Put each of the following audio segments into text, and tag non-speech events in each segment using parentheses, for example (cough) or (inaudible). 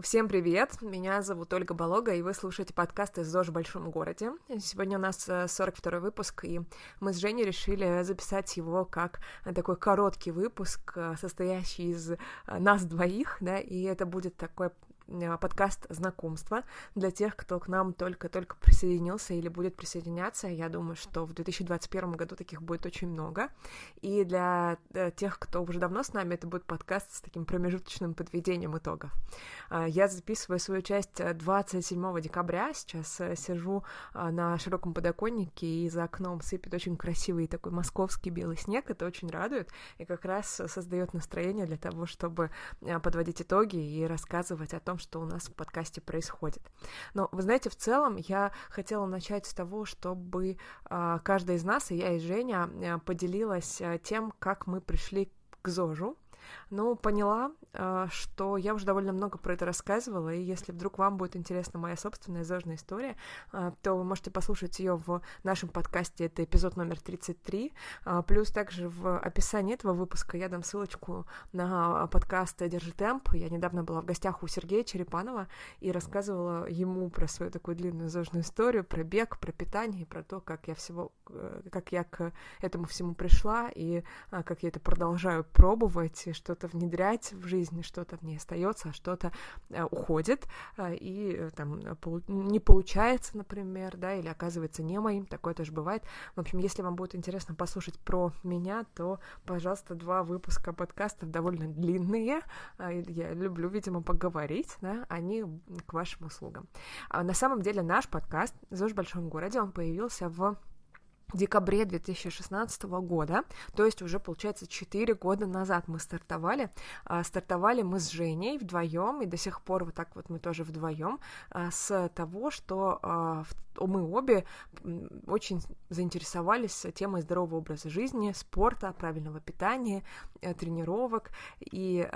Всем привет! Меня зовут Ольга Болога, и вы слушаете подкаст из ЗОЖ в большом городе. Сегодня у нас 42 э, выпуск, и мы с Женей решили записать его как такой короткий выпуск, э, состоящий из э, нас двоих, да, и это будет такой подкаст знакомства для тех, кто к нам только-только присоединился или будет присоединяться. Я думаю, что в 2021 году таких будет очень много. И для э, тех, кто уже давно с нами, это будет подкаст с таким промежуточным подведением итогов. Э, я записываю свою часть 27 декабря. Сейчас сижу на широком подоконнике, и за окном сыпет очень красивый такой московский белый снег. Это очень радует и как раз создает настроение для того, чтобы подводить итоги и рассказывать о том, что у нас в подкасте происходит. Но, вы знаете, в целом я хотела начать с того, чтобы э, каждая из нас, и я, и Женя, э, поделилась э, тем, как мы пришли к ЗОЖу, ну, поняла, а, что я уже довольно много про это рассказывала, и если вдруг вам будет интересна моя собственная зожная история, а, то вы можете послушать ее в нашем подкасте, это эпизод номер 33, а, плюс также в описании этого выпуска я дам ссылочку на подкаст «Держи темп», я недавно была в гостях у Сергея Черепанова и рассказывала ему про свою такую длинную зожную историю, про бег, про питание, и про то, как я всего, э, как я к этому всему пришла, и как я это продолжаю пробовать, что-то внедрять в жизнь, что-то в ней остается, а что-то э, уходит, э, и э, там не получается, например, да, или оказывается не моим, такое тоже бывает. В общем, если вам будет интересно послушать про меня, то, пожалуйста, два выпуска подкастов довольно длинные, я люблю, видимо, поговорить, да, они к вашим услугам. А на самом деле наш подкаст «ЗОЖ в большом городе», он появился в декабре 2016 года, то есть уже, получается, 4 года назад мы стартовали. А, стартовали мы с Женей вдвоем, и до сих пор вот так вот мы тоже вдвоем, а, с того, что а, мы обе очень заинтересовались темой здорового образа жизни, спорта, правильного питания, э, тренировок, и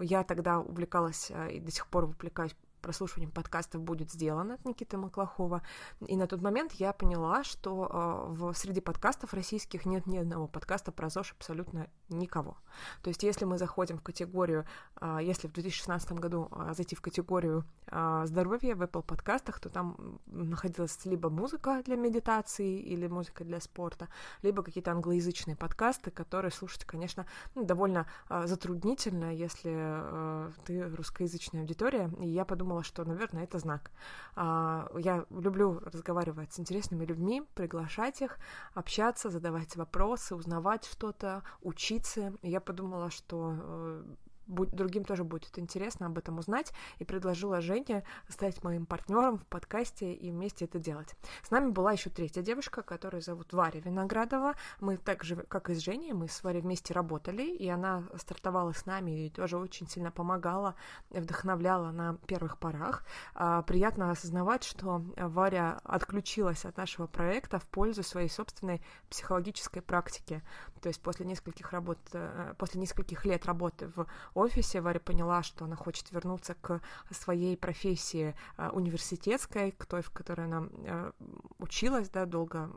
я тогда увлекалась и до сих пор увлекаюсь прослушиванием подкастов будет сделано от Никиты Маклахова. И на тот момент я поняла, что э, в, среди подкастов российских нет ни одного подкаста про ЗОЖ абсолютно никого. То есть если мы заходим в категорию, э, если в 2016 году э, зайти в категорию э, здоровья в Apple подкастах, то там находилась либо музыка для медитации или музыка для спорта, либо какие-то англоязычные подкасты, которые слушать, конечно, ну, довольно затруднительно, если ты русскоязычная аудитория. И я подумала, что, наверное, это знак. А, я люблю разговаривать с интересными людьми, приглашать их, общаться, задавать вопросы, узнавать что-то, учиться. И я подумала, что э, другим тоже будет интересно об этом узнать, и предложила Жене стать моим партнером в подкасте и вместе это делать. С нами была еще третья девушка, которую зовут Варя Виноградова. Мы так же, как и с Женей, мы с Варей вместе работали, и она стартовала с нами и тоже очень сильно помогала, вдохновляла на первых порах. А, приятно осознавать, что Варя отключилась от нашего проекта в пользу своей собственной психологической практики. То есть после нескольких работ, э, после нескольких лет работы в офисе Варя поняла, что она хочет вернуться к своей профессии э, университетской, к той, в которой она э, училась, да, долго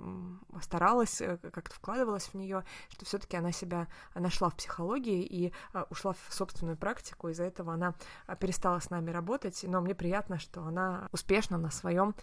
старалась, как-то вкладывалась в нее, что все-таки она себя нашла в психологии и ушла в собственную практику. Из-за этого она перестала с нами работать, но мне приятно, что она успешно на своем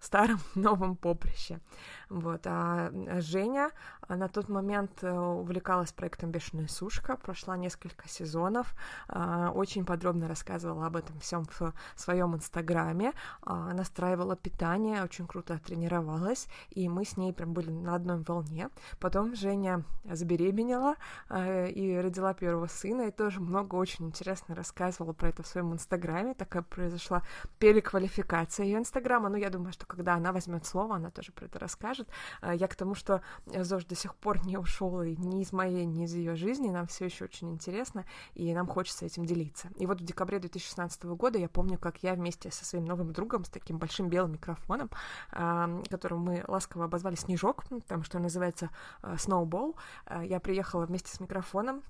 старом (laughs) новом поприще. Вот. А Женя на тот момент увлекалась проектом «Бешеная сушка», прошла несколько сезонов, а, очень подробно рассказывала об этом всем в своем инстаграме, а, настраивала питание, очень круто тренировалась, и мы с ней прям были на одной волне. Потом Женя забеременела и родила первого сына, и тоже много очень интересно рассказывала про это в своем инстаграме. Такая произошла переквалификация ее инстаграма. Но я думаю, что когда она возьмет слово, она тоже про это расскажет. Я к тому, что ЗОЖ до сих пор не ушел и ни из моей, ни из ее жизни. Нам все еще очень интересно. И нам хочется этим делиться. И вот в декабре 2016 года я помню, как я вместе со своим новым другом, с таким большим белым микрофоном, э, которым мы ласково обозвали Снежок, потому что он называется э, Snowball, э, я приехала вместе с микрофоном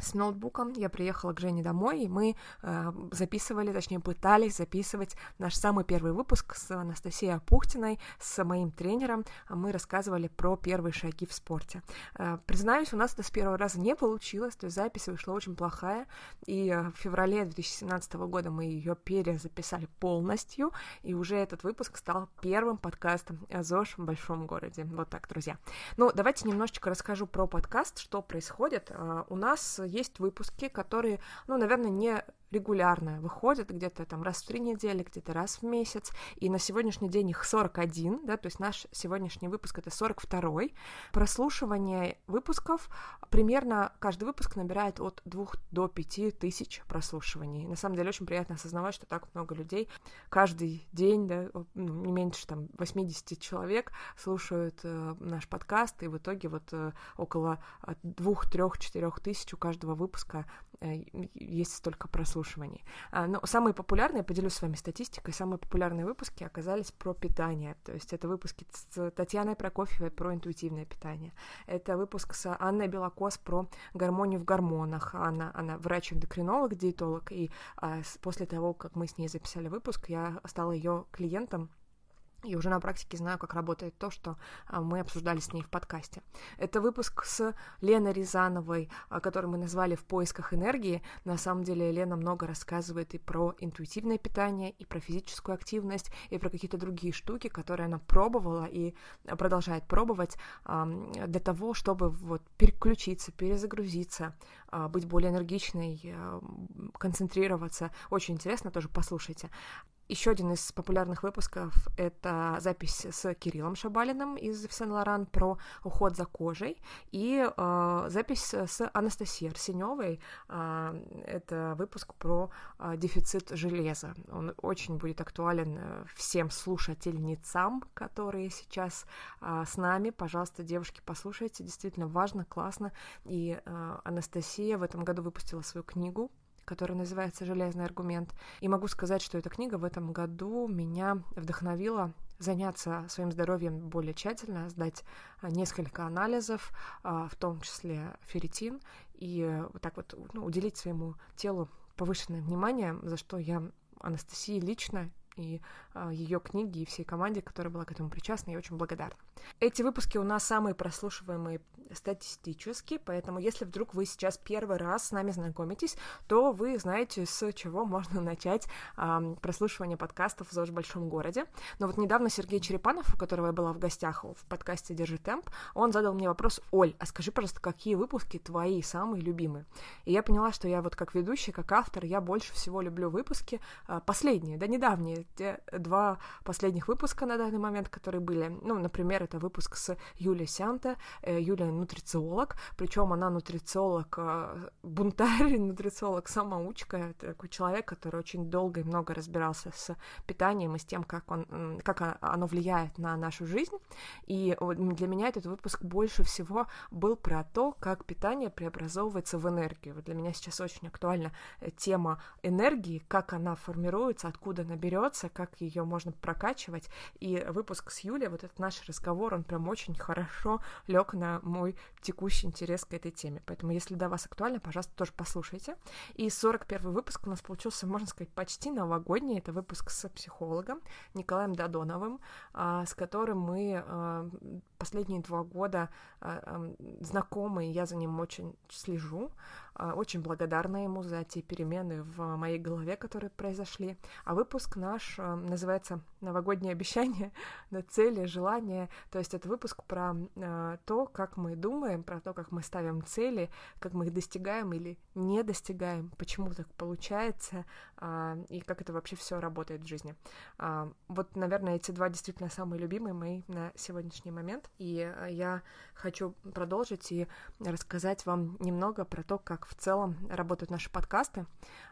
с ноутбуком, я приехала к Жене домой, и мы э, записывали, точнее, пытались записывать наш самый первый выпуск с Анастасией Апухтиной, с моим тренером. Мы рассказывали про первые шаги в спорте. Э, признаюсь, у нас это с первого раза не получилось, то есть запись вышла очень плохая, и э, в феврале 2017 года мы ее перезаписали полностью, и уже этот выпуск стал первым подкастом ЗОЖ в большом городе. Вот так, друзья. Ну, давайте немножечко расскажу про подкаст, что происходит. Э, у нас есть выпуски, которые, ну, наверное, не регулярно выходят, где-то там раз в три недели, где-то раз в месяц, и на сегодняшний день их 41, да, то есть наш сегодняшний выпуск это 42-й. Прослушивание выпусков примерно каждый выпуск набирает от 2 до 5 тысяч прослушиваний. На самом деле очень приятно осознавать, что так много людей каждый день, да, ну, не меньше там 80 человек слушают э, наш подкаст, и в итоге вот э, около 2, 3, 4 тысяч у каждого выпуска э, есть столько прослушиваний. А, но самые популярные, поделюсь с вами статистикой, самые популярные выпуски оказались про питание. То есть это выпуски с Татьяной Прокофьевой про интуитивное питание. Это выпуск с Анной Белокос про гармонию в гормонах. Она, она врач-эндокринолог, диетолог, и а, после того, как мы с ней записали выпуск, я стала ее клиентом и уже на практике знаю, как работает то, что а, мы обсуждали с ней в подкасте. Это выпуск с Леной Рязановой, а, который мы назвали «В поисках энергии». На самом деле Лена много рассказывает и про интуитивное питание, и про физическую активность, и про какие-то другие штуки, которые она пробовала и продолжает пробовать для того, чтобы вот переключиться, перезагрузиться, а, быть более энергичной, концентрироваться. Очень интересно, тоже послушайте. Еще один из популярных выпусков — это запись с Кириллом Шабалиным из Сен-Лоран про уход за кожей, и э, запись с Анастасией Арсеневой. Э, это выпуск про э, дефицит железа. Он очень будет актуален э, всем слушательницам, которые сейчас э, с нами. Пожалуйста, девушки, послушайте, действительно важно, классно. И э, Анастасия в этом году выпустила свою книгу который называется «Железный аргумент». И могу сказать, что эта книга в этом году меня вдохновила заняться своим здоровьем более тщательно, сдать а, несколько анализов, а, в том числе ферритин, и вот так вот ну, уделить своему телу повышенное внимание, за что я Анастасии лично и э, ее книги, и всей команде, которая была к этому причастна, я очень благодарна. Эти выпуски у нас самые прослушиваемые статистически, поэтому если вдруг вы сейчас первый раз с нами знакомитесь, то вы знаете, с чего можно (laughs) начать э, прослушивание подкастов в ЗОЖ Большом городе. Но вот недавно Сергей Черепанов, у которого я была в гостях в подкасте «Держи темп», он задал мне вопрос, Оль, а скажи, пожалуйста, какие выпуски твои самые любимые? И я поняла, что я вот как ведущий, как автор, я больше всего люблю выпуски э, последние, да недавние, те два последних выпуска на данный момент, которые были. Ну, например, это выпуск с Юлией Сянта. Э, Юлия нутрициолог, причем она нутрициолог, э, бунтарь, (laughs) нутрициолог, самоучка, такой человек, который очень долго и много разбирался с питанием и с тем, как, он, как оно влияет на нашу жизнь. И для меня этот выпуск больше всего был про то, как питание преобразовывается в энергию. Вот для меня сейчас очень актуальна э, тема энергии, как она формируется, откуда она берется, как ее можно прокачивать. И выпуск с Юлей, вот этот наш разговор, он прям очень хорошо лег на мой текущий интерес к этой теме. Поэтому, если для вас актуально, пожалуйста, тоже послушайте. И 41 выпуск у нас получился, можно сказать, почти новогодний. Это выпуск с психологом Николаем Додоновым, а, с которым мы а, последние два года а, знакомы, я за ним очень слежу. Очень благодарна ему за те перемены в моей голове, которые произошли. А выпуск наш называется «Новогоднее обещание», на (laughs) цели, желания. То есть это выпуск про то, как мы думаем, про то, как мы ставим цели, как мы их достигаем или не достигаем, почему так получается, и как это вообще все работает в жизни. Вот, наверное, эти два действительно самые любимые мои на сегодняшний момент. И я хочу продолжить и рассказать вам немного про то, как в целом работают наши подкасты.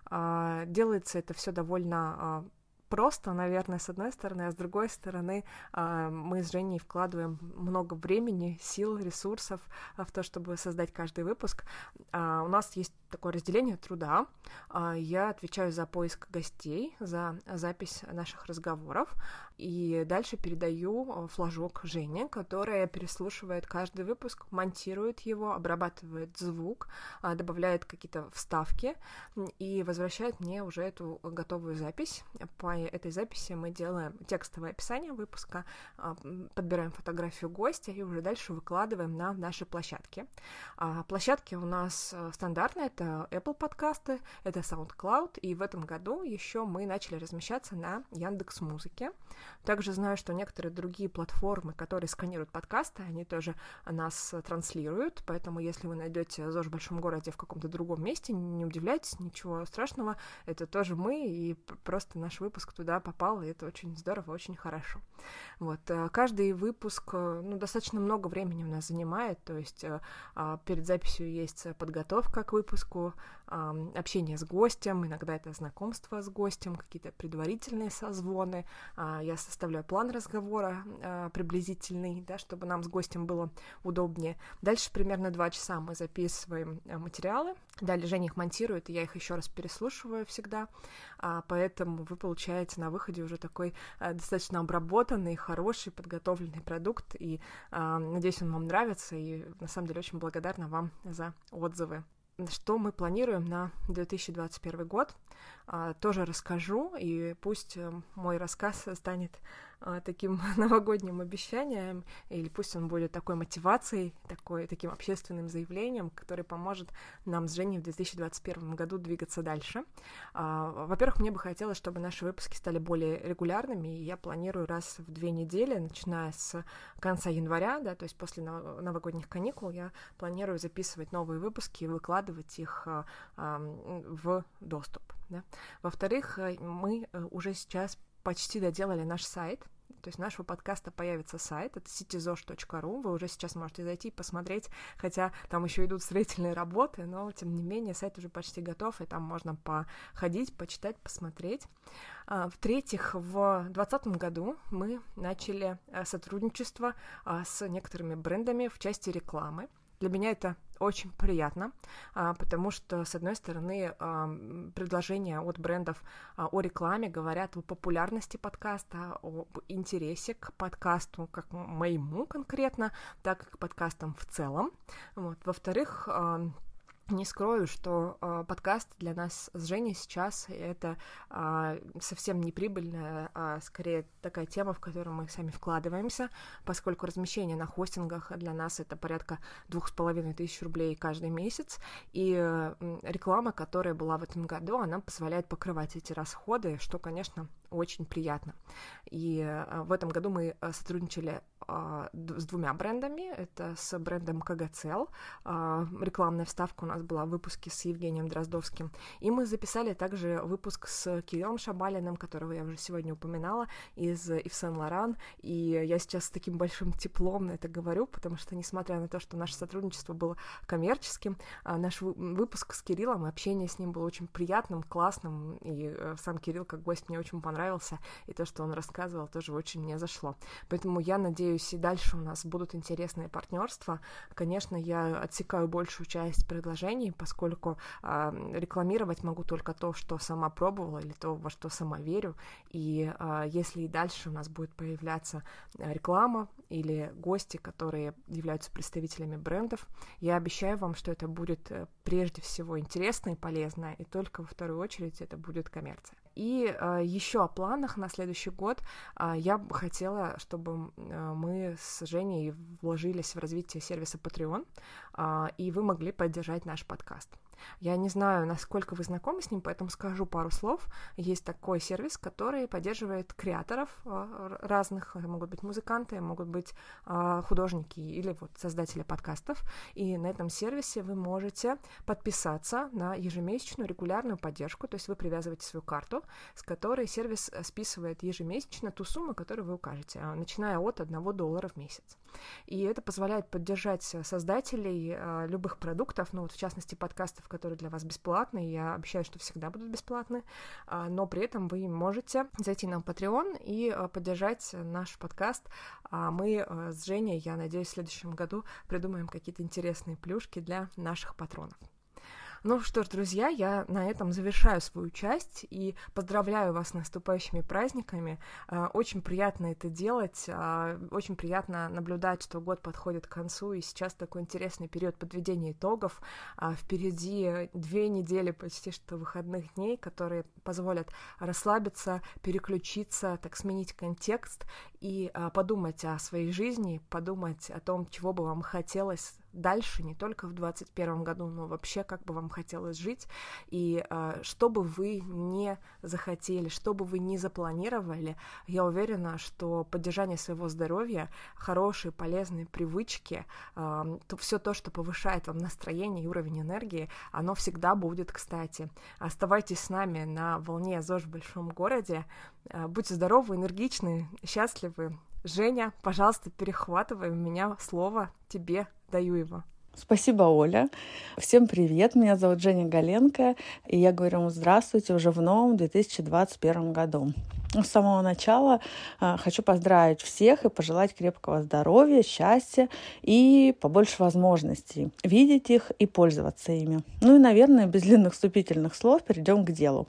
А, делается это все довольно а, просто, наверное, с одной стороны, а с другой стороны а, мы с Женей вкладываем много времени, сил, ресурсов в то, чтобы создать каждый выпуск. У нас есть такое разделение труда. Я отвечаю за поиск гостей, за запись наших разговоров, и дальше передаю флажок Жене, которая переслушивает каждый выпуск, монтирует его, обрабатывает звук, добавляет какие-то вставки и возвращает мне уже эту готовую запись. По этой записи мы делаем текстовое описание выпуска, а, подбираем фотографию гостя и уже дальше выкладываем на наши площадки. А, площадки у нас стандартные, это Apple подкасты, это SoundCloud, и в этом году еще мы начали размещаться на Яндекс Музыке. Также знаю, что некоторые другие платформы, которые сканируют подкасты, они тоже нас транслируют, поэтому если вы найдете ЗОЖ в большом городе в каком-то другом месте, не удивляйтесь, ничего страшного, это тоже мы, и просто наш выпуск туда попал, и это очень здорово, очень хорошо. Вот. Э, каждый выпуск, э, ну, достаточно много времени у нас занимает, то есть э, а, перед записью есть подготовка к выпуску, общение с гостем, иногда это знакомство с гостем, какие-то предварительные созвоны, а, я составляю план разговора приблизительный, да, чтобы нам с гостем было удобнее. Дальше примерно два часа мы записываем материалы, далее Женя их монтирует, и я их еще раз переслушиваю всегда, а, поэтому вы получаете на выходе уже такой достаточно обработанный, хороший, подготовленный продукт, и э, надеюсь, он вам нравится, и на самом деле очень благодарна вам за отзывы. Что мы планируем на 2021 год, тоже расскажу, и пусть э, мой рассказ станет а, таким (laughs) новогодним обещанием, или пусть он будет такой мотивацией, такой, таким общественным заявлением, который поможет нам с Женей в 2021 году двигаться дальше. А, во-первых, мне бы хотелось, чтобы наши выпуски стали более регулярными, и я планирую раз в две недели, начиная с конца января, да, то есть после новогодних каникул, я планирую записывать новые выпуски и выкладывать их а, в доступ. Да. Во-вторых, э, мы э, уже сейчас почти доделали наш сайт. То есть нашего подкаста появится сайт, это cityzosh.ru, вы уже сейчас можете зайти и посмотреть, хотя там еще идут строительные работы, но тем не менее сайт уже почти готов, и там можно походить, почитать, посмотреть. А, в-третьих, в 2020 году мы начали э, сотрудничество а, с некоторыми брендами в части рекламы. Для меня это очень приятно, а, потому что, с одной стороны, предложения от брендов а, о рекламе говорят о популярности подкаста, об интересе к подкасту, как моему конкретно, так и к подкастам в целом. Вот. Во-вторых, не скрою, что э, подкаст для нас с Женей сейчас это э, совсем не прибыльная, а скорее такая тема, в которую мы сами вкладываемся, поскольку размещение на хостингах для нас это порядка двух с половиной тысяч рублей каждый месяц, и э, реклама, которая была в этом году, она позволяет покрывать эти расходы, что, конечно, очень приятно. И э, в этом году мы сотрудничали с двумя брендами. Это с брендом КГЦЛ. Рекламная вставка у нас была в выпуске с Евгением Дроздовским. И мы записали также выпуск с Кириллом Шабалиным, которого я уже сегодня упоминала, из Ив Сен Лоран. И я сейчас с таким большим теплом на это говорю, потому что, несмотря на то, что наше сотрудничество было коммерческим, наш выпуск с Кириллом, общение с ним было очень приятным, классным, и сам Кирилл как гость мне очень понравился, и то, что он рассказывал, тоже очень мне зашло. Поэтому я надеюсь, и дальше у нас будут интересные партнерства. Конечно, я отсекаю большую часть предложений, поскольку э, рекламировать могу только то, что сама пробовала, или то, во что сама верю. И э, если и дальше у нас будет появляться реклама или гости, которые являются представителями брендов, я обещаю вам, что это будет э, прежде всего интересно и полезно, и только во вторую очередь это будет коммерция. И э, еще о планах на следующий год э, я бы хотела, чтобы э, мы с Женей вложились в развитие сервиса Patreon, э, и вы могли поддержать наш подкаст. Я не знаю, насколько вы знакомы с ним, поэтому скажу пару слов. Есть такой сервис, который поддерживает креаторов а, разных, могут быть музыканты, могут быть а, художники или вот создатели подкастов. И на этом сервисе вы можете подписаться на ежемесячную регулярную поддержку, то есть вы привязываете свою карту, с которой сервис списывает ежемесячно ту сумму, которую вы укажете, а, начиная от 1 доллара в месяц. И это позволяет поддержать создателей любых продуктов, ну вот в частности подкастов которые для вас бесплатны. Я обещаю, что всегда будут бесплатны. А, но при этом вы можете зайти на Patreon и а, поддержать наш подкаст. А мы с Женей, я надеюсь, в следующем году придумаем какие-то интересные плюшки для наших патронов. Ну что ж, друзья, я на этом завершаю свою часть и поздравляю вас с наступающими праздниками. А, очень приятно это делать, а, очень приятно наблюдать, что год подходит к концу, и сейчас такой интересный период подведения итогов. А, впереди две недели почти что выходных дней, которые позволят расслабиться, переключиться, так сменить контекст и подумать о своей жизни, подумать о том, чего бы вам хотелось дальше, не только в 2021 году, но вообще как бы вам хотелось жить, и э, что бы вы не захотели, что бы вы не запланировали, я уверена, что поддержание своего здоровья, хорошие, полезные привычки, э, то все то, что повышает вам настроение и уровень энергии, оно всегда будет кстати. Оставайтесь с нами на волне ЗОЖ в большом городе, э, будьте здоровы, энергичны, счастливы, Женя, пожалуйста, перехватывай у меня слово тебе даю его. Спасибо, Оля. Всем привет, меня зовут Женя Галенко, и я говорю вам здравствуйте уже в новом 2021 году. С самого начала э, хочу поздравить всех и пожелать крепкого здоровья, счастья и побольше возможностей видеть их и пользоваться ими. Ну и, наверное, без длинных вступительных слов перейдем к делу.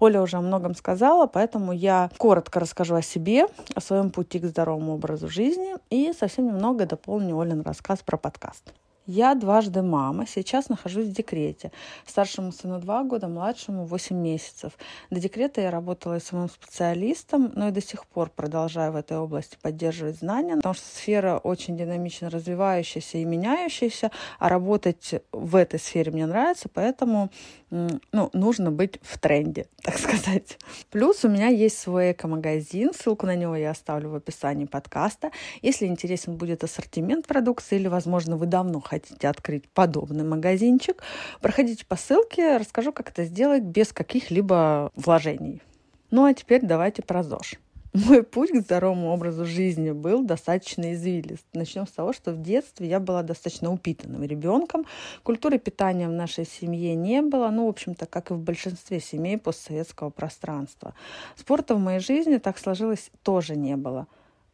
Оля уже о многом сказала, поэтому я коротко расскажу о себе, о своем пути к здоровому образу жизни и совсем немного дополню Олин рассказ про подкаст. Я дважды мама, сейчас нахожусь в декрете. Старшему сыну два года, младшему восемь месяцев. До декрета я работала самым специалистом, но и до сих пор продолжаю в этой области поддерживать знания, потому что сфера очень динамично развивающаяся и меняющаяся, а работать в этой сфере мне нравится, поэтому ну, нужно быть в тренде, (laughs) так сказать. Плюс у меня есть свой эко-магазин, ссылку на него я оставлю в описании подкаста. Если интересен будет ассортимент продукции или, возможно, вы давно хотите открыть подобный магазинчик, проходите по ссылке, расскажу, как это сделать без каких-либо вложений. Ну а теперь давайте про ЗОЖ. Мой путь к здоровому образу жизни был достаточно извилист. Начнем с того, что в детстве я была достаточно упитанным ребенком. Культуры питания в нашей семье не было, ну, в общем-то, как и в большинстве семей постсоветского пространства. Спорта в моей жизни так сложилось тоже не было.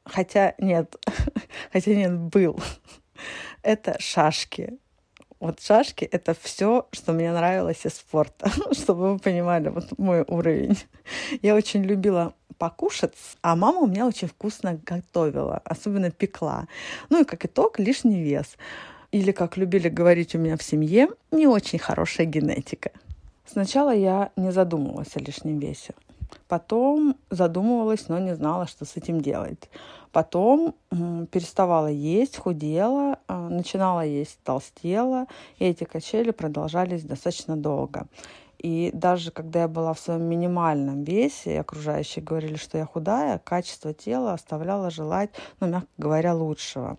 Хотя нет, (laughs) хотя нет, был это шашки. Вот шашки — это все, что мне нравилось из спорта, (laughs) чтобы вы понимали вот мой уровень. Я очень любила покушать, а мама у меня очень вкусно готовила, особенно пекла. Ну и как итог, лишний вес. Или, как любили говорить у меня в семье, не очень хорошая генетика. Сначала я не задумывалась о лишнем весе. Потом задумывалась, но не знала, что с этим делать. Потом переставала есть, худела, а, начинала есть, толстела, и эти качели продолжались достаточно долго. И даже когда я была в своем минимальном весе, и окружающие говорили, что я худая, качество тела оставляло желать, ну, мягко говоря, лучшего.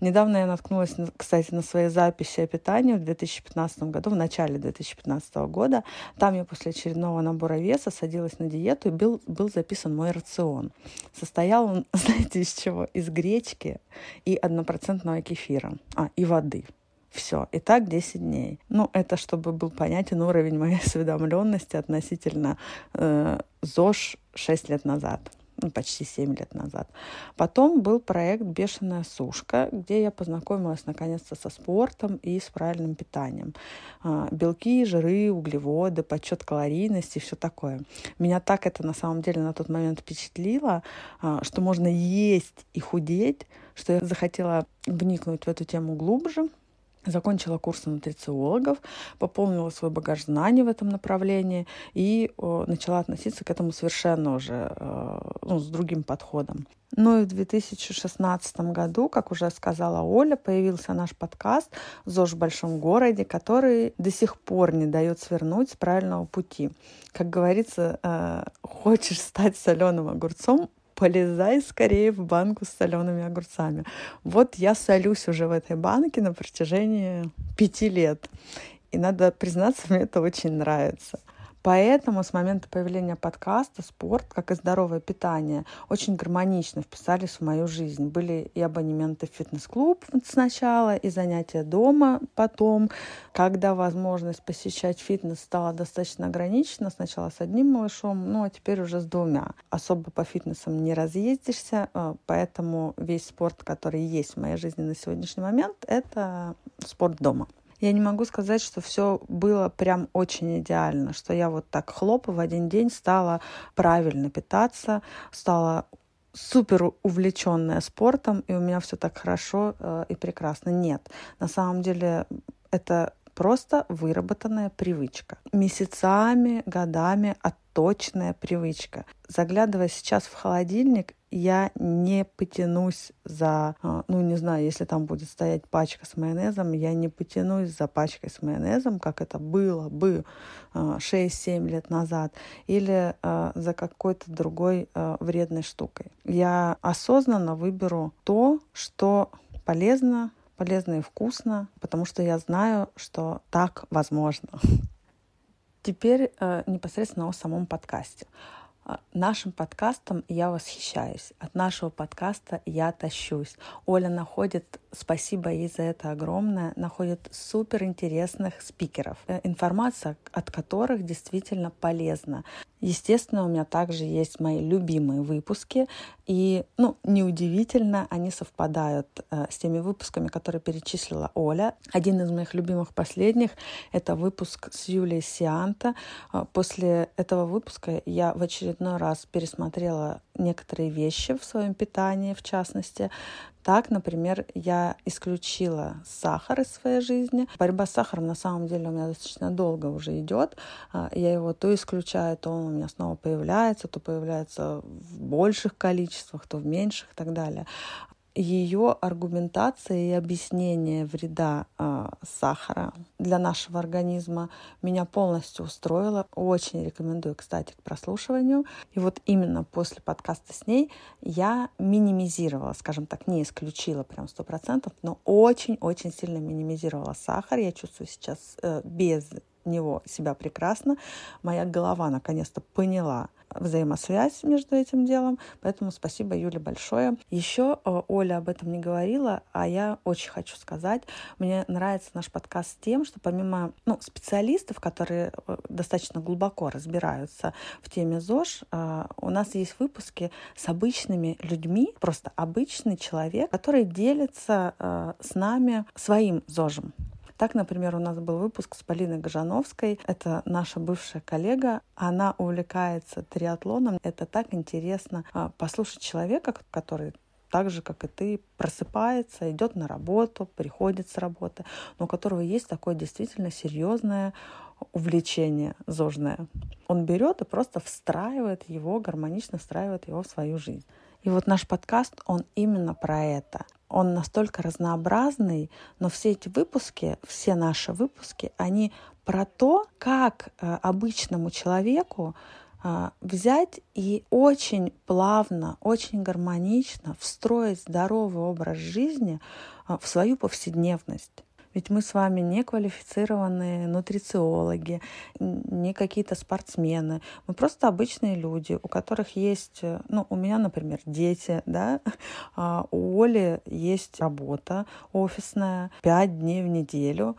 Недавно я наткнулась, кстати, на свои записи о питании в 2015 году, в начале 2015 года. Там я после очередного набора веса садилась на диету, и был, был записан мой рацион. Состоял он, (laughs) знаете, из чего? Из гречки и однопроцентного кефира. А, и воды. Все. И так 10 дней. Ну, это чтобы был понятен уровень моей (laughs) осведомленности относительно э, ЗОЖ 6 лет назад ну, почти 7 лет назад. Потом был проект «Бешеная сушка», где я познакомилась наконец-то со спортом и с правильным питанием. А, белки, жиры, углеводы, подсчет калорийности, все такое. Меня так это на самом деле на тот момент впечатлило, а, что можно есть и худеть, что я захотела вникнуть в эту тему глубже – закончила курсы нутрициологов, пополнила свой багаж знаний в этом направлении и о, начала относиться к этому совершенно уже э, ну, с другим подходом. Ну и в 2016 году, как уже сказала Оля, появился наш подкаст «ЗОЖ в большом городе», который до сих пор не дает свернуть с правильного пути. Как говорится, э, хочешь стать соленым огурцом, полезай скорее в банку с солеными огурцами. Вот я солюсь уже в этой банке на протяжении пяти лет. И надо признаться, (laughs) мне это очень нравится. Поэтому с момента появления подкаста спорт, как и здоровое питание, очень гармонично вписались в мою жизнь. Были и абонементы в фитнес-клуб сначала, и занятия дома потом. Когда возможность посещать фитнес стала достаточно ограничена, сначала с одним малышом, ну а теперь уже с двумя. Особо по фитнесам не разъездишься, э, поэтому весь спорт, который есть в моей жизни на сегодняшний момент, это спорт дома. Я не могу сказать, что все было прям очень идеально, что я вот так хлоп в один день стала правильно питаться, стала супер увлеченная спортом, и у меня все так хорошо э, и прекрасно. Нет, на самом деле это просто выработанная привычка. Месяцами, годами отточенная привычка. Заглядывая сейчас в холодильник, я не потянусь за, а, ну, не знаю, если там будет стоять пачка с майонезом, я не потянусь за пачкой с майонезом, как это было бы 6-7 а, лет назад, или а, за какой-то другой вредной штукой. Я осознанно выберу то, что полезно, полезно и вкусно, потому что я знаю, что так возможно. Теперь э, непосредственно о самом подкасте. А, нашим подкастом я восхищаюсь. От нашего подкаста я тащусь. Оля находит, спасибо ей за это огромное, находит супер интересных спикеров, э, информация от которых действительно полезна. Естественно, у меня также есть мои любимые выпуски, и, ну, неудивительно, они совпадают э, с теми выпусками, которые перечислила Оля. Один из моих любимых последних — это выпуск с Юлией Сианта. Э, после этого выпуска я в очередной раз пересмотрела некоторые вещи в своем питании, в частности, так, например, я исключила сахар из своей жизни. Борьба с сахаром на самом деле у меня достаточно долго уже идет. А, я его то исключаю, то он у меня снова появляется, то появляется в больших количествах, то в меньших и так далее ее аргументация и объяснение вреда э, сахара для нашего организма меня полностью устроило. Очень рекомендую, кстати, к прослушиванию. И вот именно после подкаста с ней я минимизировала, скажем так, не исключила прям сто процентов, но очень-очень сильно минимизировала сахар. Я чувствую сейчас э, без него себя прекрасно. Моя голова наконец-то поняла, взаимосвязь между этим делом. Поэтому спасибо Юле большое. Еще э, Оля об этом не говорила, а я очень хочу сказать. Мне нравится наш подкаст тем, что помимо ну, специалистов, которые э, достаточно глубоко разбираются в теме ЗОЖ, э, у нас есть выпуски с обычными людьми, просто обычный человек, который делится с нами своим ЗОЖем. Так, например, у нас был выпуск с Полиной Гажановской. Это наша бывшая коллега. Она увлекается триатлоном. Это так интересно а, послушать человека, который так же, как и ты, просыпается, идет на работу, приходит с работы, но у которого есть такое действительно серьезное увлечение зожное. Он берет и просто встраивает его, гармонично встраивает его в свою жизнь. И вот наш подкаст, он именно про это. Он настолько разнообразный, но все эти выпуски, все наши выпуски, они про то, как э, обычному человеку э, взять и очень плавно, очень гармонично встроить здоровый образ жизни э, в свою повседневность. Ведь мы с вами не квалифицированные нутрициологи, не какие-то спортсмены. Мы просто обычные люди, у которых есть, ну, у меня, например, дети, да, (laughs) а у Оли есть работа офисная, пять дней в неделю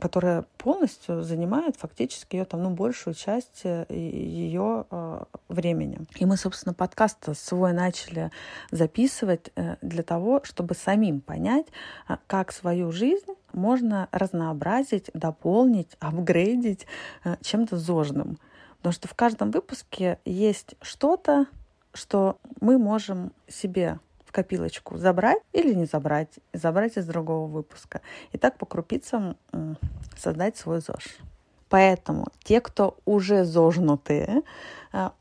которая полностью занимает фактически ее там, ну, большую часть э, ее э, времени. И мы, собственно, подкаст свой начали записывать э, для того, чтобы самим понять, э, как свою жизнь можно разнообразить, дополнить, апгрейдить э, чем-то зожным. Потому что в каждом выпуске есть что-то, что мы можем себе в копилочку забрать или не забрать, забрать из другого выпуска. И так по крупицам создать свой ЗОЖ. Поэтому те, кто уже зожнутые,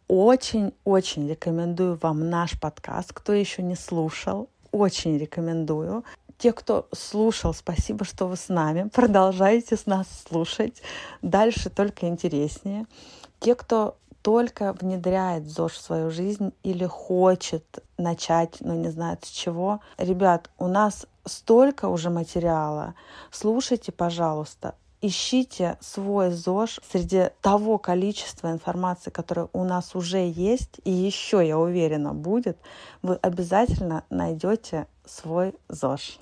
очень-очень рекомендую вам наш подкаст. Кто еще не слушал, очень рекомендую. Те, кто слушал, спасибо, что вы с нами. Продолжайте с нас слушать. Дальше только интереснее. Те, кто только внедряет ЗОЖ в свою жизнь или хочет начать, но не знает с чего. Ребят, у нас столько уже материала. Слушайте, пожалуйста, ищите свой ЗОЖ среди того количества информации, которое у нас уже есть, и еще, я уверена, будет, вы обязательно найдете свой ЗОЖ.